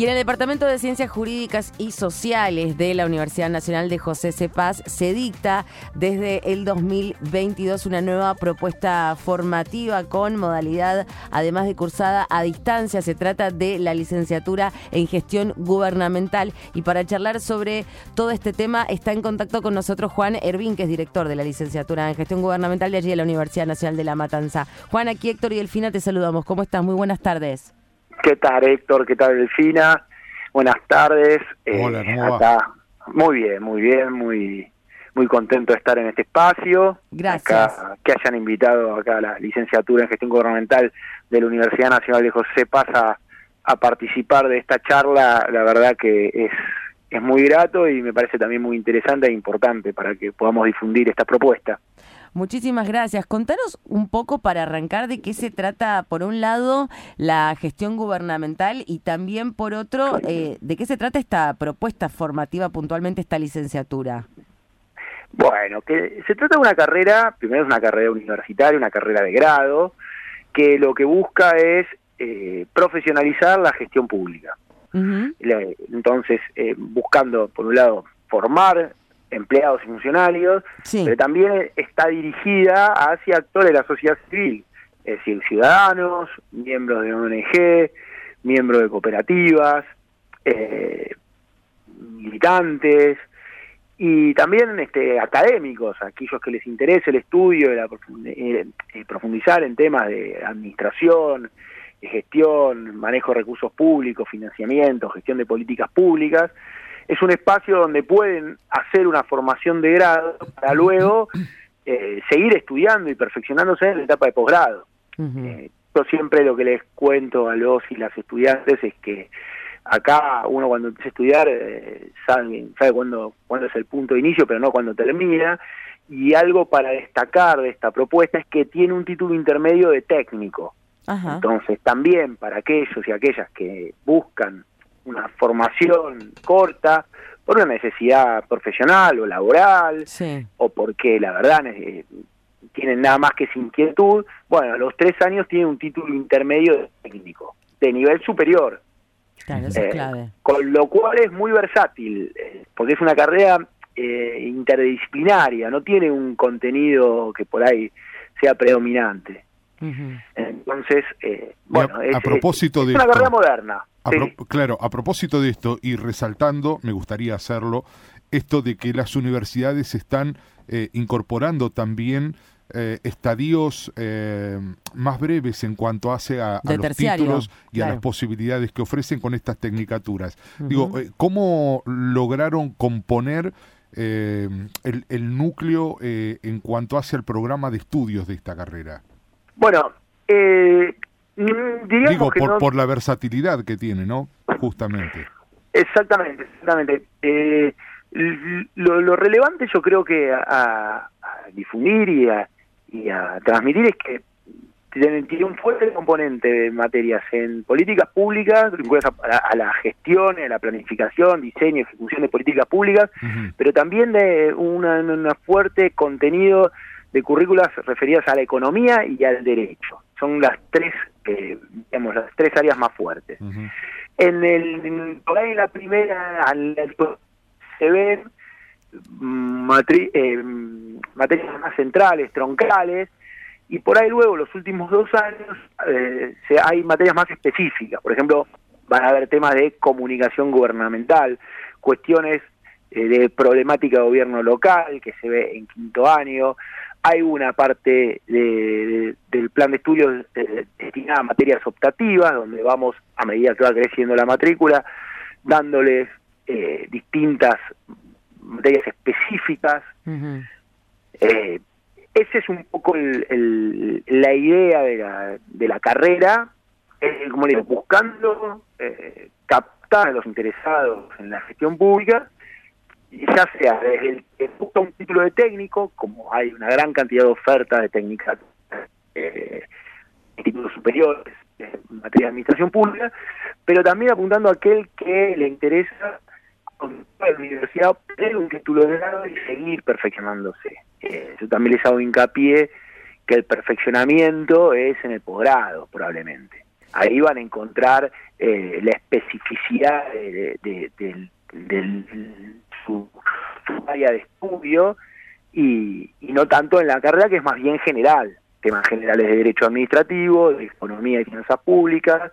Y en el Departamento de Ciencias Jurídicas y Sociales de la Universidad Nacional de José Cepaz se dicta desde el 2022 una nueva propuesta formativa con modalidad, además de cursada a distancia. Se trata de la licenciatura en gestión gubernamental. Y para charlar sobre todo este tema está en contacto con nosotros Juan Ervin, que es director de la licenciatura en gestión gubernamental de allí de la Universidad Nacional de La Matanza. Juan, aquí Héctor y Delfina te saludamos. ¿Cómo estás? Muy buenas tardes. ¿Qué tal, Héctor? ¿Qué tal, Delfina? Buenas tardes. Eh, Hola, ¿cómo va? Muy bien, muy bien, muy muy contento de estar en este espacio. Gracias. que hayan invitado acá a la licenciatura en gestión gubernamental de la Universidad Nacional de José Paz a, a participar de esta charla, la verdad que es, es muy grato y me parece también muy interesante e importante para que podamos difundir esta propuesta. Muchísimas gracias. Contanos un poco para arrancar de qué se trata, por un lado, la gestión gubernamental y también, por otro, eh, de qué se trata esta propuesta formativa, puntualmente esta licenciatura. Bueno, que se trata de una carrera, primero es una carrera universitaria, una carrera de grado, que lo que busca es eh, profesionalizar la gestión pública. Entonces, eh, buscando, por un lado, formar empleados y funcionarios, pero también está dirigida hacia actores de la sociedad civil, es decir, ciudadanos, miembros de ONG, miembros de cooperativas, eh, militantes y también este, académicos, aquellos que les interese el estudio, de eh, eh, profundizar en temas de administración, de gestión, manejo de recursos públicos, financiamiento, gestión de políticas públicas, es un espacio donde pueden hacer una formación de grado para luego eh, seguir estudiando y perfeccionándose en la etapa de posgrado. Eh, yo siempre lo que les cuento a los y las estudiantes es que acá uno cuando empieza a estudiar eh, sabe, sabe cuándo, cuándo es el punto de inicio, pero no cuando termina. Y algo para destacar de esta propuesta es que tiene un título intermedio de técnico. Entonces, también para aquellos y aquellas que buscan una formación corta por una necesidad profesional o laboral o porque la verdad eh, tienen nada más que esa inquietud, bueno, a los tres años tienen un título intermedio técnico, de nivel superior. Eh, con lo cual es muy versátil, eh, porque es una carrera interdisciplinaria, no tiene un contenido que por ahí sea predominante. Entonces, bueno, a, es, propósito de una carrera moderna. Claro, a propósito de esto y resaltando, me gustaría hacerlo, esto de que las universidades están eh, incorporando también eh, estadios eh, más breves en cuanto hace a, los títulos y a las posibilidades que ofrecen con estas tecnicaturas. Digo, ¿cómo lograron componer el, el, núcleo en cuanto hace al programa de estudios de esta carrera? Bueno, eh, Mm, Digo, por, por la versatilidad que tiene, ¿no? Justamente. Exactamente, exactamente. Eh, lo, relevante yo creo que a, difundir y a, y a transmitir es que tiene, un fuerte componente de materias en políticas públicas, a, la gestión, a la planificación, diseño, ejecución de políticas públicas, pero también de un fuerte contenido de currículas referidas a la economía y al derecho. Son las tres eh, digamos, las tres áreas más fuertes. En el en, la primera se ven mm, eh, materias más centrales, troncales, y por ahí luego, los últimos dos años, eh, se, hay materias más específicas. Por ejemplo, van a haber temas de comunicación gubernamental, cuestiones de problemática de gobierno local, que se ve en quinto año, hay una parte del plan de estudios eh, destinada a materias optativas, donde vamos, a medida que va creciendo la matrícula, dándoles eh, distintas materias específicas. eh, esa es un poco la idea de la, de la carrera, como digo, buscando eh, captar a los interesados en la gestión pública ya sea desde el que busca un título de técnico, como hay una gran cantidad de ofertas de técnicas, eh, títulos superiores en materia de administración pública, pero también apuntando a aquel que le interesa con la universidad obtener un título de grado y seguir perfeccionándose. Eh, yo también les hago hincapié que el perfeccionamiento es en el posgrado, probablemente. ahí van a encontrar eh, la especificidad de, de, su, área de estudio y, y no tanto en la carrera que es más bien general, temas generales de derecho administrativo, de economía y finanzas públicas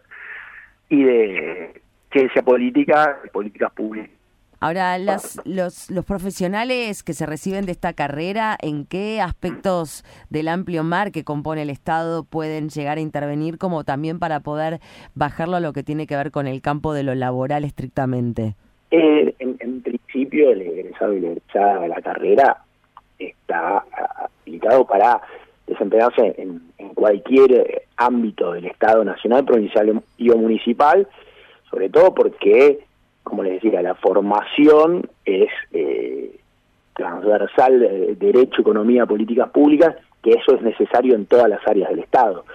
y de ciencia política, de políticas públicas. Ahora, los, los profesionales que se reciben de esta carrera, ¿en qué aspectos del amplio mar que compone el Estado pueden llegar a intervenir, como también para poder bajarlo a lo que tiene que ver con el campo de lo laboral estrictamente? Eh, en, principio, el egresado y la egresada de la carrera está habilitado para desempeñarse en, cualquier ámbito del Estado nacional, provincial y o municipal, sobre todo porque como les decía, la formación es eh, transversal de derecho, economía, políticas públicas, que eso es necesario en todas las áreas del Estado.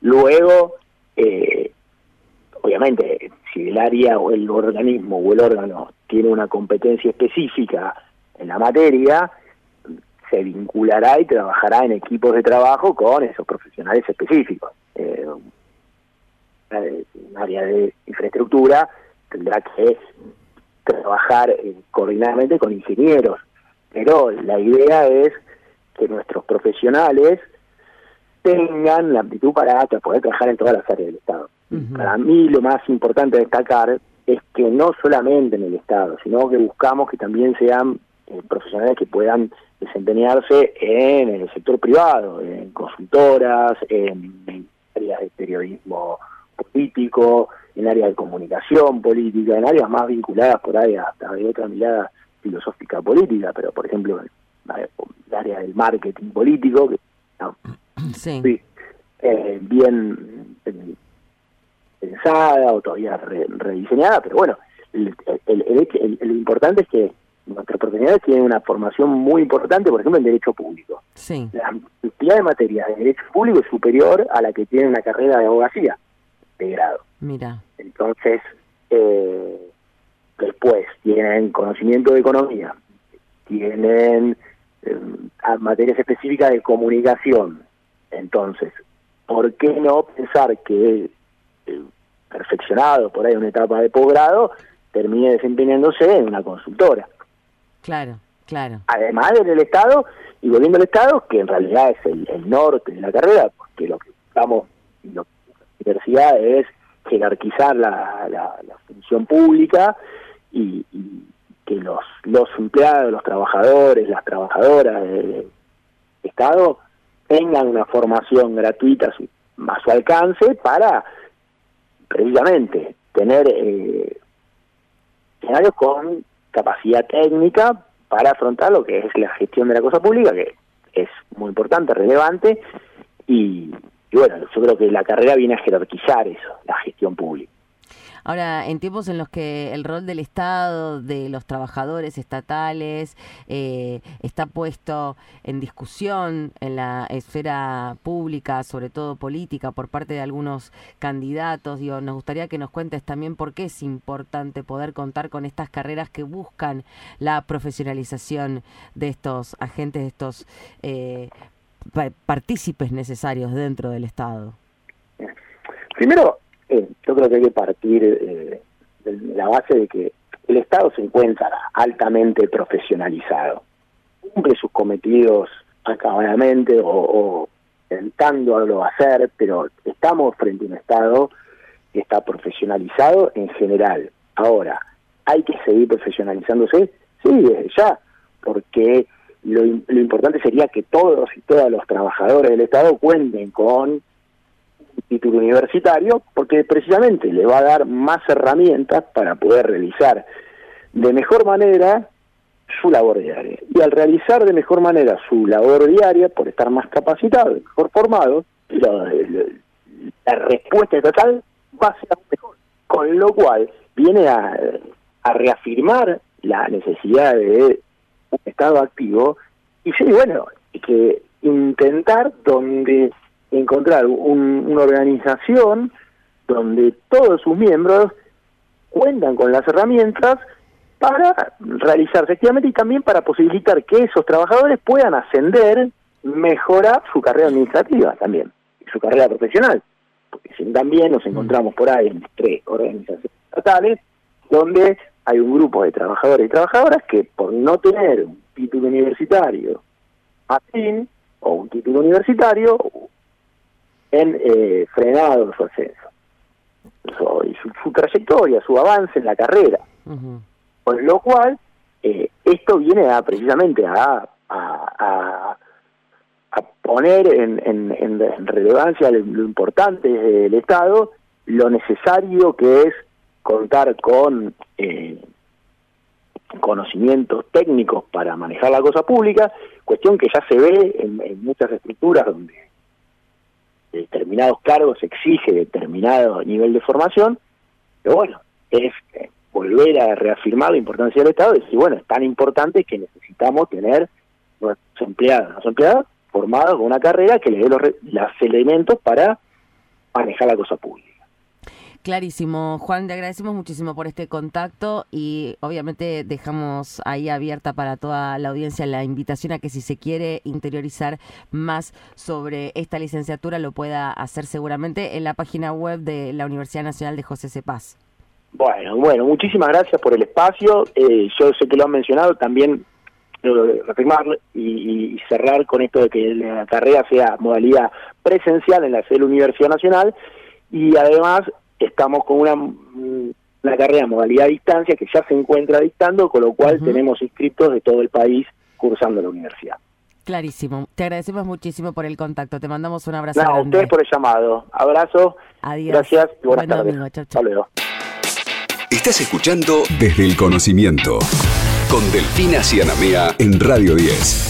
Luego, eh, obviamente, si el área o el organismo o el órgano tiene una competencia específica en la materia, se vinculará y trabajará en equipos de trabajo con esos profesionales específicos. Eh, un área de infraestructura tendrá que trabajar eh, coordinadamente con ingenieros, pero la idea es que nuestros profesionales tengan la aptitud para poder trabajar en todas las áreas del Estado. Para mí lo más importante destacar es que no solamente en el Estado, sino que buscamos que también sean eh, profesionales que puedan desempeñarse en el sector privado, en consultoras, en áreas de periodismo político, en áreas de comunicación política, en áreas más vinculadas por ahí hasta de otra mirada filosófica política, pero por ejemplo el área del marketing político, que sí. Eh, bien eh, pensada o todavía rediseñada, pero bueno, el, lo importante es que nuestras profesionales tienen una formación muy importante, por ejemplo, en Derecho Público. Sí. La cantidad de materias de Derecho Público es superior a la que tiene una carrera de abogacía de grado. Mira. Entonces, eh, después tienen conocimiento de economía, tienen eh, materias específicas de comunicación. Entonces, ¿por qué no pensar que eh, perfeccionado por ahí una etapa de posgrado termine desempeñándose en una consultora? Claro, claro. Además del Estado, y volviendo al Estado, que en realidad es el, norte de la carrera, porque lo que estamos, lo que la universidad es jerarquizar la, la, función pública y, que los, los empleados, los trabajadores, las trabajadoras del Estado tengan una formación gratuita a su alcance para precisamente tener eh, con capacidad técnica para afrontar lo que es la gestión de la cosa pública, que es muy importante, relevante, y bueno, yo creo que la carrera viene a jerarquizar eso, la gestión pública. Ahora, en tiempos en los que el rol del Estado, de los trabajadores estatales, eh, está puesto en discusión en la esfera pública, sobre todo política, por parte de algunos candidatos, digo, nos gustaría que nos cuentes también por qué es importante poder contar con estas carreras que buscan la profesionalización de estos agentes, de estos eh, partícipes necesarios dentro del Estado? Primero, eh, yo creo que hay que partir eh, de la base de que el Estado se encuentra altamente profesionalizado, cumple sus cometidos acabadamente o, o intentándolo hacer, pero estamos frente a un Estado que está profesionalizado en general. Ahora, ¿hay que seguir profesionalizándose? Sí, desde ya, porque lo, importante sería que todos y todas los trabajadores del Estado cuenten con título universitario, porque precisamente le va a dar más herramientas para poder realizar de mejor manera su labor diaria. Y al realizar de mejor manera su labor diaria, por estar más capacitado, mejor formado, la, respuesta total va a ser mejor. Con lo cual viene a, a reafirmar la necesidad de un Estado activo, y sí, bueno, que intentar donde encontrar una organización donde todos sus miembros cuentan con las herramientas para realizar efectivamente y también para posibilitar que esos trabajadores puedan ascender, mejorar su carrera administrativa también, su carrera profesional. porque también nos encontramos por ahí en tres organizaciones estatales, donde hay un grupo de trabajadores y trabajadoras que por no tener un título universitario afín o un título universitario en eh, frenado su ascenso y su, trayectoria, su avance en la carrera. Con lo cual, eh, esto viene a precisamente a, a, poner en, en, relevancia lo, importante del Estado, lo necesario que es contar con eh, conocimientos técnicos para manejar la cosa pública, cuestión que ya se ve en muchas estructuras donde determinados cargos exige determinado nivel de formación, pero bueno, es eh, volver a reafirmar la importancia del Estado y decir, bueno, es tan importante que necesitamos tener nuestros empleados, nuestros empleados formados con una carrera que les dé los, los elementos para manejar la cosa pública. Clarísimo. Juan, te agradecemos muchísimo por este contacto y obviamente dejamos ahí abierta para toda la audiencia la invitación a que si se quiere interiorizar más sobre esta licenciatura lo pueda hacer seguramente en la página web de la Universidad Nacional de José Cepaz. Bueno, bueno, muchísimas gracias por el espacio. Eh, yo sé que lo han mencionado, también reafirmar y, y, cerrar con esto de que la carrera sea modalidad presencial en la sede de la Universidad Nacional y además estamos con una, una carrera modalidad a distancia que ya se encuentra dictando, con lo cual tenemos inscritos de todo el país cursando la universidad. Clarísimo. Te agradecemos muchísimo por el contacto. Te mandamos un abrazo. No, a ustedes por el llamado. Abrazo. Adiós. Gracias y buenas tardes. Hasta luego. Estás escuchando Desde el Conocimiento con Delfina Cianamea en Radio 10.